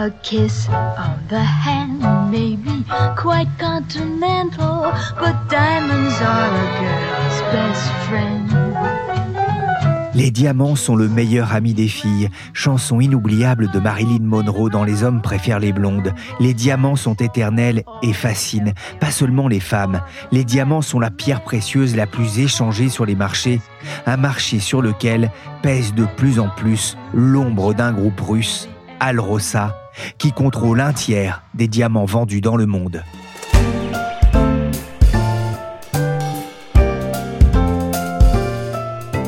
A kiss on the hand may be quite continental, but diamonds are a girl's best friend. Les diamants sont le meilleur ami des filles. Chanson inoubliable de Marilyn Monroe dans Les hommes préfèrent les blondes. Les diamants sont éternels et fascinent, pas seulement les femmes. Les diamants sont la pierre précieuse la plus échangée sur les marchés. Un marché sur lequel pèse de plus en plus l'ombre d'un groupe russe, Alrosa, qui contrôle un tiers des diamants vendus dans le monde.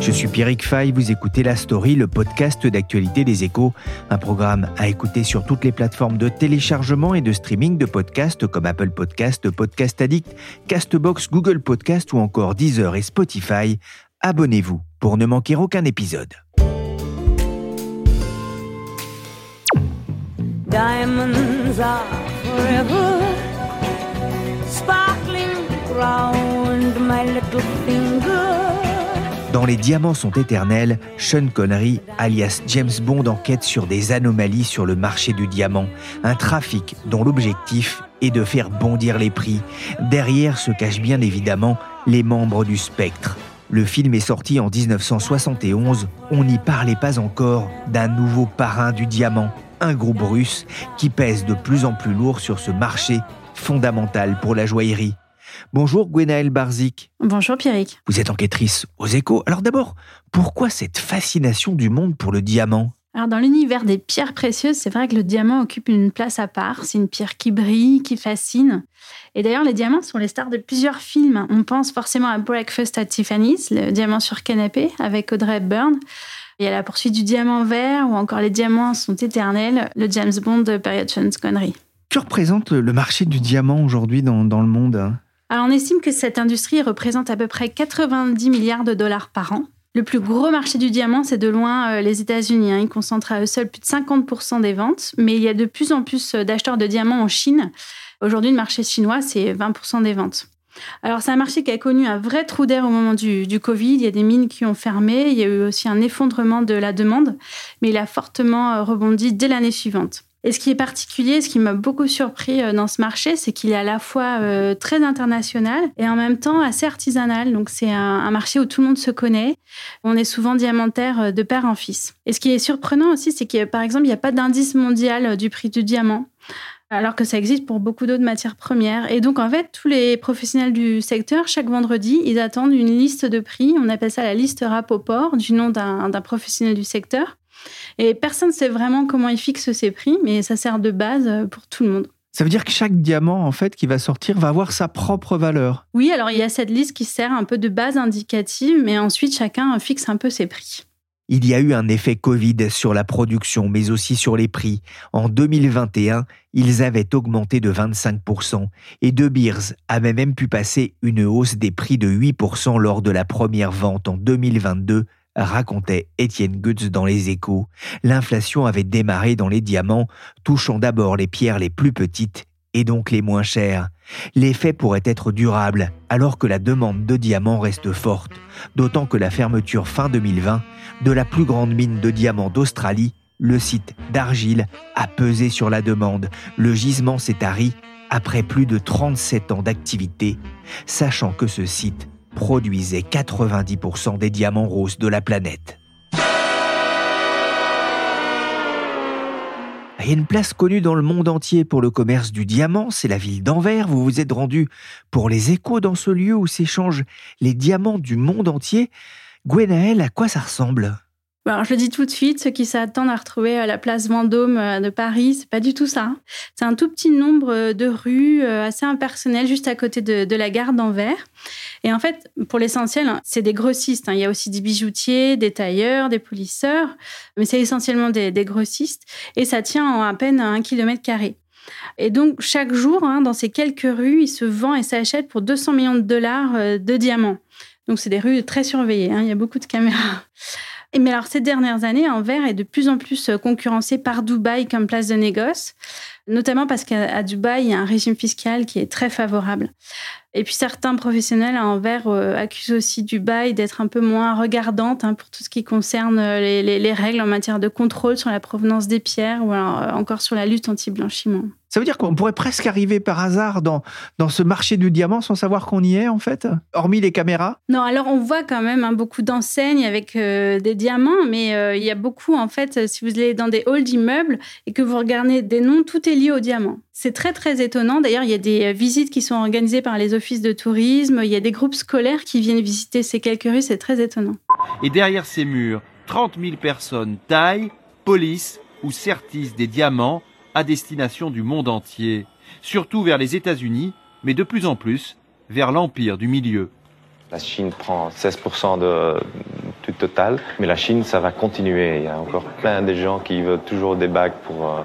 Je suis Pierrick Fay, vous écoutez La Story, le podcast d'actualité des échos, un programme à écouter sur toutes les plateformes de téléchargement et de streaming de podcasts comme Apple Podcast, Podcast Addict, Castbox, Google Podcast ou encore Deezer et Spotify. Abonnez-vous pour ne manquer aucun épisode. Diamonds are forever sparkling round my little finger. Dans Les Diamants sont éternels, Sean Connery, alias James Bond, enquête sur des anomalies sur le marché du diamant, un trafic dont l'objectif est de faire bondir les prix. Derrière se cachent bien évidemment les membres du spectre. Le film est sorti en 1971, on n'y parlait pas encore d'un nouveau parrain du diamant, un groupe russe qui pèse de plus en plus lourd sur ce marché fondamental pour la joaillerie. Bonjour Gwenaëlle Barzik. Bonjour Pierrick. Vous êtes enquêtrice aux échos. Alors d'abord, pourquoi cette fascination du monde pour le diamant? Alors dans l'univers des pierres précieuses, c'est vrai que le diamant occupe une place à part. C'est une pierre qui brille, qui fascine. Et d'ailleurs, les diamants sont les stars de plusieurs films. On pense forcément à Breakfast at Tiffany's, le diamant sur canapé avec Audrey Hepburn. Il y a la poursuite du diamant vert ou encore les diamants sont éternels, le James Bond de période Sean Connery. Que représente le marché du diamant aujourd'hui dans, dans le monde alors on estime que cette industrie représente à peu près 90 milliards de dollars par an. Le plus gros marché du diamant, c'est de loin euh, les États-Unis. Hein. Ils concentrent à eux seuls plus de 50% des ventes, mais il y a de plus en plus euh, d'acheteurs de diamants en Chine. Aujourd'hui, le marché chinois, c'est 20% des ventes. Alors, c'est un marché qui a connu un vrai trou d'air au moment du, Covid. Il y a des mines qui ont fermé. Il y a eu aussi un effondrement de la demande, mais il a fortement euh, rebondi dès l'année suivante. Et ce qui est particulier, ce qui m'a beaucoup surpris dans ce marché, c'est qu'il est à la fois euh, très international et en même temps assez artisanal. Donc c'est un, un, marché où tout le monde se connaît. On est souvent diamantaire de père en fils. Et ce qui est surprenant aussi, c'est que par exemple, il n'y a pas d'indice mondial du prix du diamant alors que ça existe pour beaucoup d'autres matières premières. Et donc, en fait, tous les professionnels du secteur, chaque vendredi, ils attendent une liste de prix. On appelle ça la liste Rapoport, du nom d'un professionnel du secteur. Et personne ne sait vraiment comment il fixe ses prix, mais ça sert de base pour tout le monde. Ça veut dire que chaque diamant, en fait, qui va sortir, va avoir sa propre valeur. Oui, alors il y a cette liste qui sert un peu de base indicative, mais ensuite chacun fixe un peu ses prix. Il y a eu un effet Covid sur la production, mais aussi sur les prix. En 2021, ils avaient augmenté de 25%, et De Beers avait même pu passer une hausse des prix de 8% lors de la première vente en 2022 racontait Étienne Goetz dans Les Échos, l'inflation avait démarré dans les diamants, touchant d'abord les pierres les plus petites et donc les moins chères. L'effet pourrait être durable alors que la demande de diamants reste forte, d'autant que la fermeture fin 2020 de la plus grande mine de diamants d'Australie, le site d'Argile, a pesé sur la demande. Le gisement s'est tari après plus de 37 ans d'activité, sachant que ce site produisait 90% des diamants roses de la planète. Il y a une place connue dans le monde entier pour le commerce du diamant, c'est la ville d'Anvers. Vous vous êtes rendu pour les échos dans ce lieu où s'échangent les diamants du monde entier. Gwenaël, à quoi ça ressemble? Alors, je le dis tout de suite, ceux qui s'attendent à retrouver euh, la place Vendôme euh, de Paris, c'est pas du tout ça. C'est un tout petit nombre euh, de rues assez impersonnelles juste à côté de, la gare d'Anvers. Et en fait, pour l'essentiel, hein, c'est des grossistes. Hein. Il y a aussi des bijoutiers, des tailleurs, des polisseurs, mais c'est essentiellement des, grossistes. Et ça tient en à peine un kilomètre carré. Et donc, chaque jour, hein, dans ces quelques rues, il se vend et s'achète pour 200 millions de dollars de diamants. Donc, c'est des rues très surveillées. Il y a beaucoup de caméras. Mais alors, ces dernières années, Anvers est de plus en plus euh, concurrencé par Dubaï comme place de négoce, notamment parce qu'à Dubaï, il y a un régime fiscal qui est très favorable. Et puis certains professionnels à Anvers euh, accusent aussi Dubaï d'être un peu moins regardante hein, pour tout ce qui concerne euh, les, règles en matière de contrôle sur la provenance des pierres ou encore sur la lutte anti-blanchiment. Ça veut dire qu'on pourrait presque arriver par hasard dans, dans ce marché du diamant sans savoir qu'on y est, en fait, hormis les caméras? Non, alors on voit quand même hein, beaucoup d'enseignes avec euh, des diamants, mais euh, il y a beaucoup, en fait, si vous allez dans des halls d'immeubles et que vous regardez des noms, tout est lié au diamant. C'est très, très étonnant. D'ailleurs, il y a des euh, visites qui sont organisées par les offices de tourisme, il y a des groupes scolaires qui viennent visiter ces quelques rues, c'est très étonnant. Et derrière ces murs, 30 000 personnes taillent, polissent ou sertissent des diamants à destination du monde entier, surtout vers les États-Unis, mais de plus en plus vers l'empire du milieu. La Chine prend 16% de, du total, mais la Chine, ça va continuer. Il y a encore plein de gens qui veulent toujours des bagues pour, euh,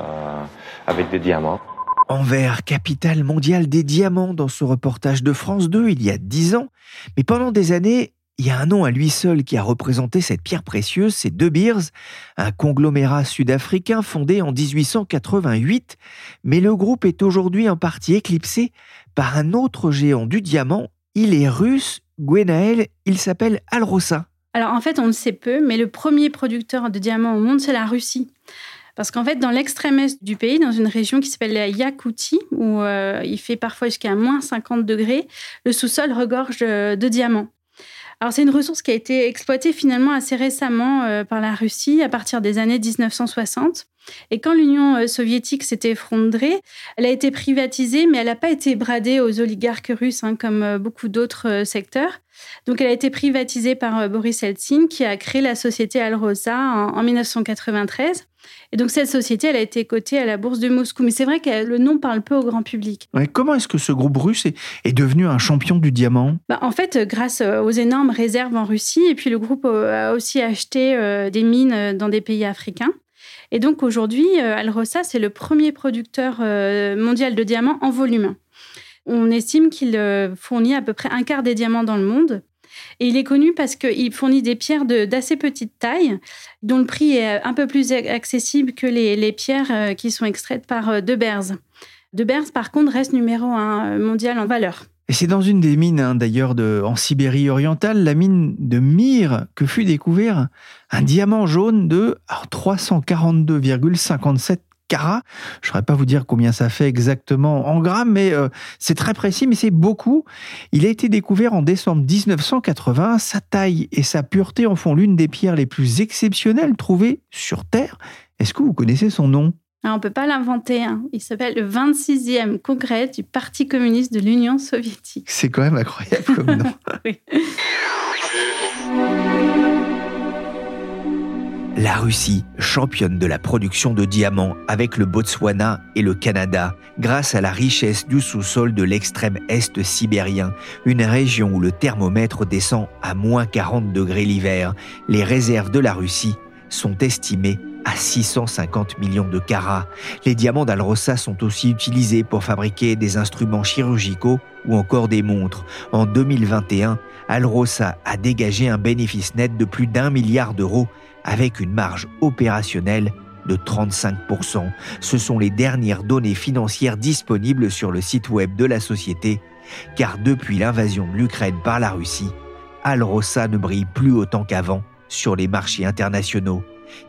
euh, avec des diamants. Envers, capitale mondiale des diamants dans ce reportage de France 2 il y a 10 ans. Mais pendant des années, il y a un nom à lui seul qui a représenté cette pierre précieuse, c'est De Beers, un conglomérat sud-africain fondé en 1888, mais le groupe est aujourd'hui en partie éclipsé par un autre géant du diamant. Il est russe, Gwenaël, il s'appelle Alrosa. Alors en fait, on le sait peu, mais le premier producteur de diamants au monde, c'est la Russie. Parce qu'en fait, dans l'extrême est du pays, dans une région qui s'appelle la Yakoutie, où euh, il fait parfois jusqu'à moins 50 degrés, le sous-sol regorge de diamants. Alors c'est une ressource qui a été exploitée finalement assez récemment euh, par la Russie à partir des années 1960. Et quand l'Union euh, soviétique s'est effondrée, elle a été privatisée, mais elle n'a pas été bradée aux oligarques russes hein, comme beaucoup d'autres secteurs. Donc elle a été privatisée par Boris Eltsine qui a créé la société Alrosa en 1993. Et donc cette société, elle a été cotée à la bourse de Moscou. Mais c'est vrai que le nom parle peu au grand public. comment est-ce que ce groupe russe est, devenu un champion du diamant? Bah, En fait, grâce euh, aux énormes réserves en Russie, et puis le groupe euh, a aussi acheté euh, des mines dans des pays africains. Et donc aujourd'hui, Alrosa, c'est le premier producteur mondial de diamants en volume. On estime qu'il fournit à peu près un quart des diamants dans le monde. Et il est connu parce qu'il fournit des pierres d'assez petite taille, dont le prix est un peu plus accessible que les, pierres euh, qui sont extraites par euh, De Beers. De Beers, par contre, reste numéro un euh, mondial en valeur. Et c'est dans une des mines, hein, d'ailleurs, en Sibérie orientale, la mine de Myre, que fut découvert un diamant jaune de 342,57 carats. Je ne saurais pas vous dire combien ça fait exactement en grammes, mais euh, c'est très précis, mais c'est beaucoup. Il a été découvert en décembre 1980. Sa taille et sa pureté en font l'une des pierres les plus exceptionnelles trouvées sur Terre. Est-ce que vous connaissez son nom? Ah, on ne peut pas l'inventer. Hein. Il s'appelle le 26e congrès du Parti communiste de l'Union soviétique. C'est quand même incroyable comme nom. oui. La Russie, championne de la production de diamants avec le Botswana et le Canada, grâce à la richesse du sous-sol de l'extrême est sibérien, une région où le thermomètre descend à moins 40 degrés l'hiver, les réserves de la Russie sont estimées à 650 millions de carats. Les diamants d'Alrosa sont aussi utilisés pour fabriquer des instruments chirurgicaux ou encore des montres. En 2021, Alrosa a dégagé un bénéfice net de plus d'un milliard d'euros avec une marge opérationnelle de 35%. Ce sont les dernières données financières disponibles sur le site web de la société, car depuis l'invasion de l'Ukraine par la Russie, Alrosa ne brille plus autant qu'avant sur les marchés internationaux.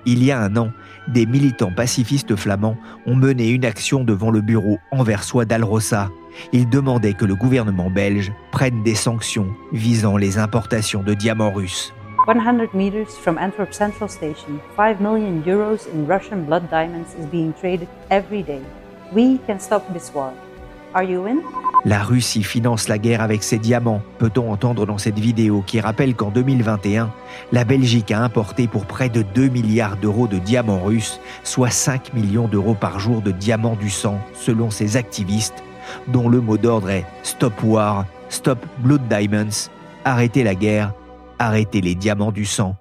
Il y a un an, des militants pacifistes flamands ont mené une action devant le bureau anversois d'Alrosa. Ils demandaient que le gouvernement belge prenne des sanctions visant les importations de diamants russes. 100 meters from Antwerp Central Station, 5 million euros in Russian blood diamonds is being traded every day. We can stop this war. Are you in? La Russie finance la guerre avec ses diamants, peut-on entendre dans cette vidéo qui rappelle qu'en 2021, la Belgique a importé pour près de 2 milliards d'euros de diamants russes, soit 5 millions d'euros par jour de diamants du sang, selon ces activistes, dont le mot d'ordre est Stop War, Stop Blood Diamonds, arrêtez la guerre, arrêtez les diamants du sang.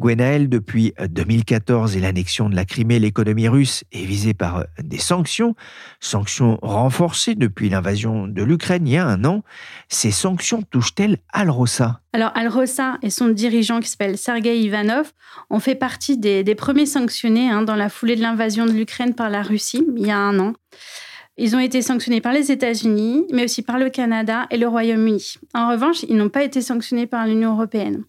Gwenaël, depuis 2014 et l'annexion de la Crimée, l'économie russe est visée par euh, des sanctions, sanctions renforcées depuis l'invasion de l'Ukraine il y a un an. Ces sanctions touchent-elles Al-Rossa Alors Al-Rossa et son dirigeant qui s'appelle Sergei Ivanov ont fait partie des, premiers sanctionnés hein, dans la foulée de l'invasion de l'Ukraine par la Russie il y a un an. Ils ont été sanctionnés par les États-Unis, mais aussi par le Canada et le Royaume-Uni. En revanche, ils n'ont pas été sanctionnés par l'Union européenne.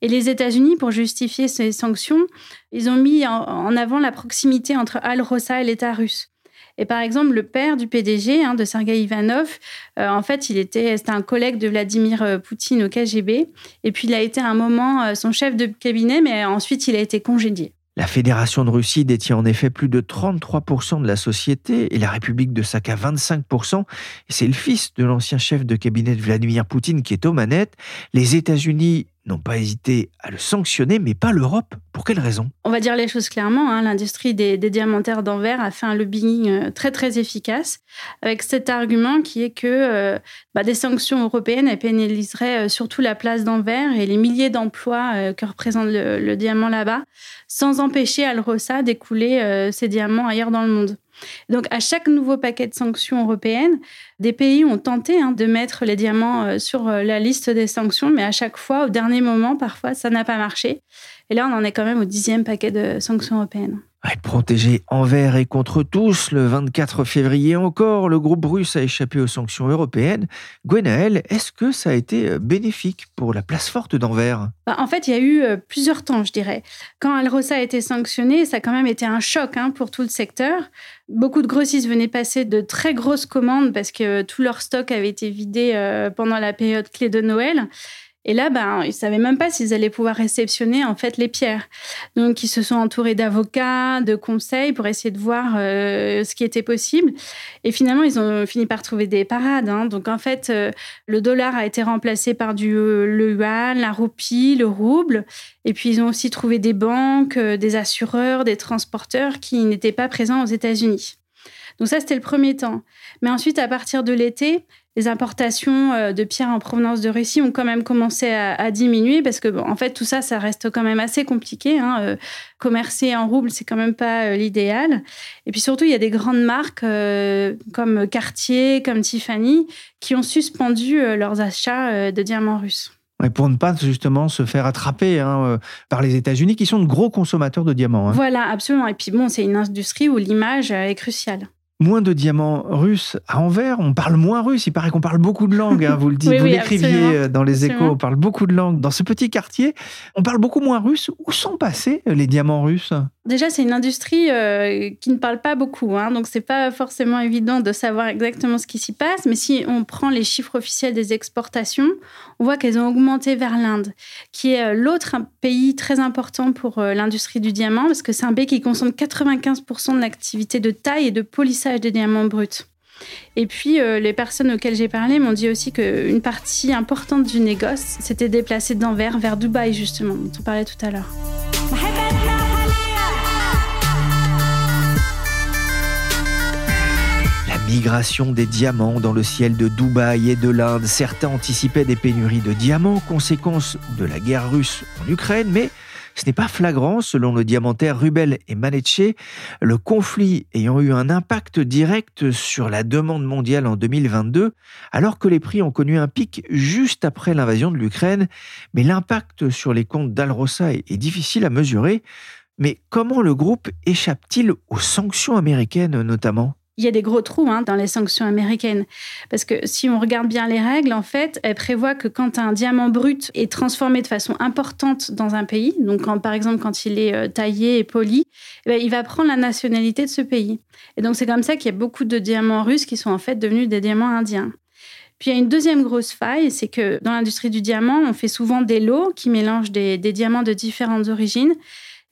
Et les États-Unis, pour justifier ces sanctions, ils ont mis en avant la proximité entre Al-Rossa et l'État russe. Et par exemple, le père du PDG, hein, de Sergei Ivanov, euh, en fait, il était, c'était un collègue de Vladimir euh, Poutine au KGB. Et puis, il a été à un moment euh, son chef de cabinet, mais ensuite, il a été congédié. La Fédération de Russie détient en effet plus de 33% de la société et la République de Sakha 25%. Et c'est le fils de l'ancien chef de cabinet de Vladimir Poutine qui est aux manettes. Les États-Unis n'ont pas hésité à le sanctionner, mais pas l'Europe. Pour quelle raison? On va dire les choses clairement. Hein. L'industrie des, diamantaires d'Anvers a fait un lobbying euh, très très efficace, avec cet argument qui est que euh, bah, des sanctions européennes pénaliseraient euh, surtout la place d'Anvers et les milliers d'emplois que représente le, diamant là-bas, sans empêcher Alrosa d'écouler ses diamants ailleurs dans le monde. Donc, à chaque nouveau paquet de sanctions européennes, des pays ont tenté hein, de mettre les diamants euh, sur euh, la liste des sanctions, mais à chaque fois, au dernier moment, parfois, ça n'a pas marché. Et là, on en est quand même au dixième paquet de sanctions européennes. Être protégé envers et contre tous, le 24 février encore, le groupe russe a échappé aux sanctions européennes. Gwenaël, est-ce que ça a été euh, bénéfique pour la place forte d'Anvers? Bah, En fait, il y a eu euh, plusieurs temps, je dirais. Quand Alrosa a été sanctionné, ça a quand même été un choc hein, pour tout le secteur. Beaucoup de grossistes venaient passer de très grosses commandes parce que tout leur stock avait été vidé euh, pendant la période clé de Noël. Et là, ben, ils savaient même pas s'ils allaient pouvoir réceptionner en fait les pierres. Donc, ils se sont entourés d'avocats, de conseils pour essayer de voir euh, ce qui était possible. Et finalement, ils ont fini par trouver des parades. Hein. Donc, en fait, euh, le dollar a été remplacé par du euh, le yuan, la roupie, le rouble. Et puis, ils ont aussi trouvé des banques, des assureurs, des transporteurs qui n'étaient pas présents aux États-Unis. Donc ça, c'était le premier temps. Mais ensuite, à partir de l'été, les importations euh, de pierres en provenance de Russie ont quand même commencé à, diminuer parce que, en fait, tout ça, ça reste quand même assez compliqué. Hein. Euh, commercer en rouble, c'est quand même pas euh, l'idéal. Et puis surtout, il y a des grandes marques comme Cartier, comme Tiffany, qui ont suspendu leurs achats de diamants russes. pour ne pas justement se faire attraper hein, par les États-Unis, qui sont de gros consommateurs de diamants. Hein. Voilà, absolument. Et puis bon, c'est une industrie où l'image est cruciale moins de diamants russes à Anvers. On parle moins russe. Il paraît qu'on parle beaucoup de langues. Hein, vous le dites, vous l'écriviez euh, dans les échos. On parle beaucoup de langues. Dans ce petit quartier, on parle beaucoup moins russe. Où sont passés les diamants russes? Déjà, c'est une industrie euh, qui ne parle pas beaucoup, hein, donc c'est pas forcément évident de savoir exactement ce qui s'y passe. Mais si on prend les chiffres officiels des exportations, on voit qu'elles ont augmenté vers l'Inde, qui est euh, l'autre pays très important pour l'industrie du diamant, parce que c'est un pays qui concentre 95% de l'activité de taille et de polissage des diamants bruts. Et puis, les personnes auxquelles j'ai parlé m'ont dit aussi qu'une partie importante du négoce s'était déplacée d'Anvers vers Dubaï, justement, dont on parlait tout à l'heure. Migration des diamants dans le ciel de Dubaï et de l'Inde. Certains anticipaient des pénuries de diamants, conséquence de la guerre russe en Ukraine, mais ce n'est pas flagrant selon le diamantaire Rubel et Manetche, le conflit ayant eu un impact direct sur la demande mondiale en 2022, alors que les prix ont connu un pic juste après l'invasion de l'Ukraine. Mais l'impact sur les comptes d'Alrosa est difficile à mesurer. Mais comment le groupe échappe-t-il aux sanctions américaines notamment? Il y a des gros trous hein, dans les sanctions américaines. Parce que si on regarde bien les règles, en fait, elles prévoient que quand un diamant brut est transformé de façon importante dans un pays, donc par exemple quand il est euh, taillé et poli, eh ben, il va prendre la nationalité de ce pays. Et donc c'est comme ça qu'il y a beaucoup de diamants russes qui sont en fait devenus des diamants indiens. Puis il y a une deuxième grosse faille, c'est que dans l'industrie du diamant, on fait souvent des lots qui mélangent des diamants de différentes origines.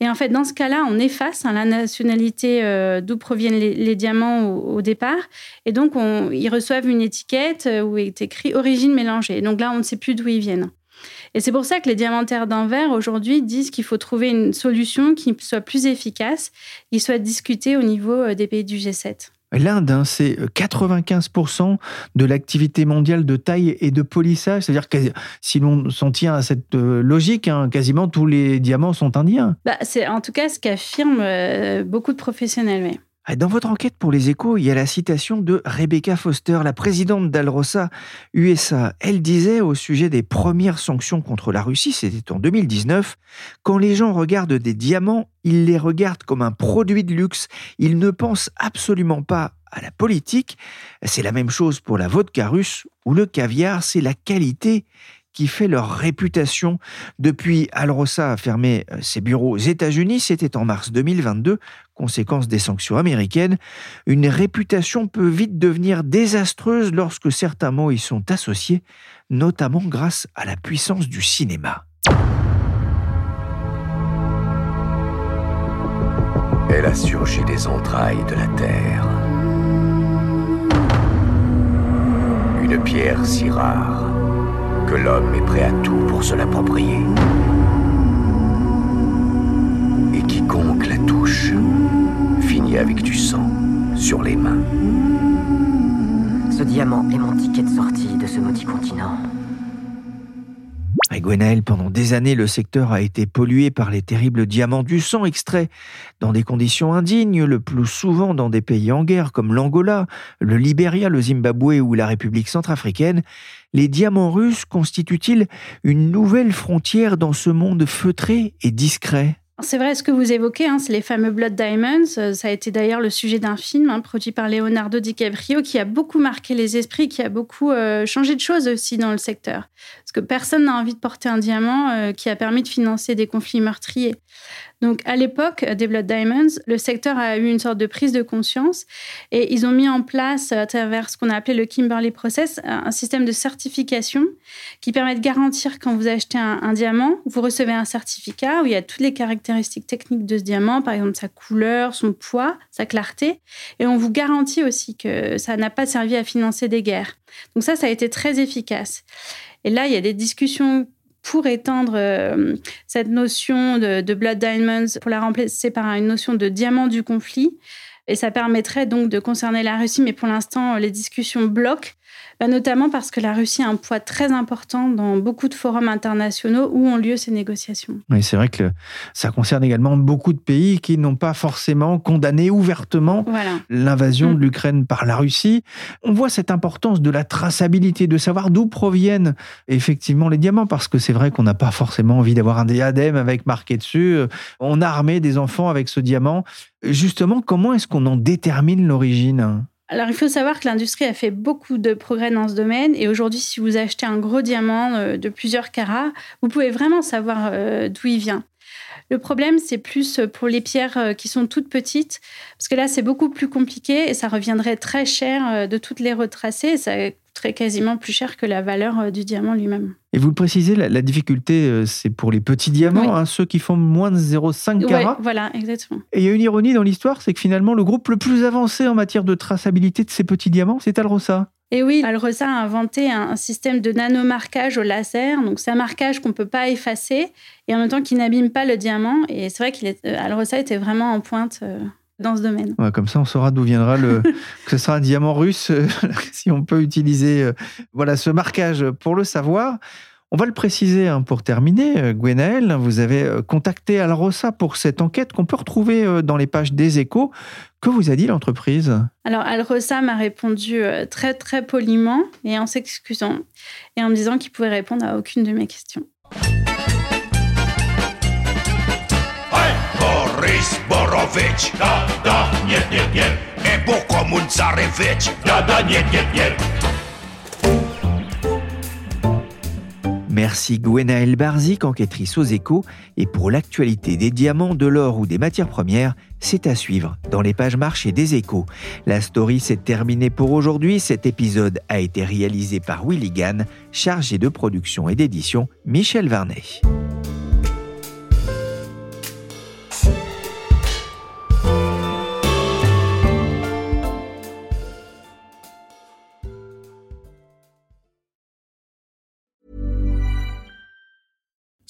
Et en fait, dans ce cas-là, on efface la nationalité euh, d'où proviennent les, diamants au, départ. Et donc, ils reçoivent une étiquette euh, où est écrit origine mélangée. Donc là, on ne sait plus d'où ils viennent. Et c'est pour ça que les diamantaires d'Anvers aujourd'hui disent qu'il faut trouver une solution qui soit plus efficace, qui soit discutée au niveau euh, des pays du G7. L'Inde, hein, c'est 95% euh, de l'activité mondiale de taille et de polissage. C'est-à-dire que si l'on s'en tient à cette euh, logique, hein, quasiment tous les diamants sont indiens. Bah, c'est en tout cas ce qu'affirment euh, beaucoup de professionnels. Dans votre enquête pour les échos, il y a la citation de Rebecca Foster, la présidente d'Alrosa USA. Elle disait au sujet des premières sanctions contre la Russie, c'était en 2019, quand les gens regardent des diamants, ils les regardent comme un produit de luxe. Ils ne pensent absolument pas à la politique. C'est la même chose pour la vodka russe ou le caviar, c'est la qualité qui fait leur réputation. Depuis, Alrosa a fermé euh, ses bureaux aux États-Unis, c'était en mars 2022, conséquence des sanctions américaines. Une réputation peut vite devenir désastreuse lorsque certains mots y sont associés, notamment grâce à la puissance du cinéma. Elle a surgi des entrailles de la terre. Une pierre si rare que l'homme est prêt à tout pour se l'approprier. Quiconque la touche finit avec du sang sur les mains. Ce diamant est mon ticket de sortie de ce maudit continent. À Gwenaël, pendant des années, le secteur a été pollué par les terribles diamants du sang extraits dans des conditions indignes, le plus souvent dans des pays en guerre comme l'Angola, le Libéria, le Zimbabwe ou la République centrafricaine. Les diamants russes constituent-ils une nouvelle frontière dans ce monde feutré et discret? C'est vrai, ce que vous évoquez, hein, c'est les fameux Blood Diamonds. Euh, ça a été d'ailleurs le sujet d'un film hein, produit par Leonardo DiCaprio qui a beaucoup marqué les esprits, qui a beaucoup euh, changé de choses aussi dans le secteur. Que personne n'a envie de porter un diamant euh, qui a permis de financer des conflits meurtriers. Donc, à l'époque des Blood Diamonds, le secteur a eu une sorte de prise de conscience et ils ont mis en place, à travers ce qu'on a appelé le Kimberley Process, un système de certification qui permet de garantir quand vous achetez un, diamant, vous recevez un certificat où il y a toutes les caractéristiques techniques de ce diamant, par exemple sa couleur, son poids, sa clarté, et on vous garantit aussi que ça n'a pas servi à financer des guerres. Donc ça, ça a été très efficace. Et là, il y a des discussions pour étendre euh, cette notion de, Blood Diamonds, pour la remplacer par une notion de diamant du conflit. Et ça permettrait donc de concerner la Russie, mais pour l'instant, les discussions bloquent notamment parce que la Russie a un poids très important dans beaucoup de forums internationaux où ont lieu ces négociations. Oui, c'est vrai que ça concerne également beaucoup de pays qui n'ont pas forcément condamné ouvertement l'invasion de mm. l'Ukraine par la Russie. On voit cette importance de la traçabilité, de savoir d'où proviennent effectivement les diamants, parce que c'est vrai qu'on n'a pas forcément envie d'avoir un diadème avec marqué dessus. On a armé des enfants avec ce diamant. Justement, comment est-ce qu'on en détermine l'origine? Alors, il faut savoir que l'industrie a fait beaucoup de progrès dans ce domaine. Et aujourd'hui, si vous achetez un gros diamant euh, de plusieurs carats, vous pouvez vraiment savoir euh, d'où il vient. Le problème, c'est plus pour les pierres euh, qui sont toutes petites, parce que là, c'est beaucoup plus compliqué et ça reviendrait très cher de toutes les retracer. Coûterait quasiment plus cher que la valeur du diamant lui-même. Et vous le précisez, la, difficulté, euh, c'est pour les petits diamants, hein, ceux qui font moins de 0,5 carats. voilà, exactement. Et il y a une ironie dans l'histoire, c'est que finalement, le groupe le plus avancé en matière de traçabilité de ces petits diamants, c'est Alrosa. Et oui, Alrosa a inventé un, système de nanomarquage au laser. Donc, c'est un marquage qu'on ne peut pas effacer et en même temps qui n'abîme pas le diamant. Et c'est vrai qu'Alrosa était vraiment en pointe. Euh, dans ce domaine. comme ça, on saura d'où viendra le. que ce sera un diamant russe, euh, si on peut utiliser euh, voilà, ce marquage pour le savoir. On va le préciser hein, pour terminer, euh, Gwenaël, vous avez contacté Alrosa pour cette enquête qu'on peut retrouver dans les pages des échos. Que vous a dit l'entreprise? Alors Alrosa m'a répondu très très poliment et en s'excusant et en me disant qu'il pouvait répondre à aucune de mes questions. Merci Gwenaël Barzik, enquêtrice aux échos. Et pour l'actualité des diamants, de l'or ou des matières premières, c'est à suivre dans les pages marché des échos. La story s'est terminée pour aujourd'hui. Cet épisode a été réalisé par Willy Gann, chargé de production et d'édition Michel Varnet.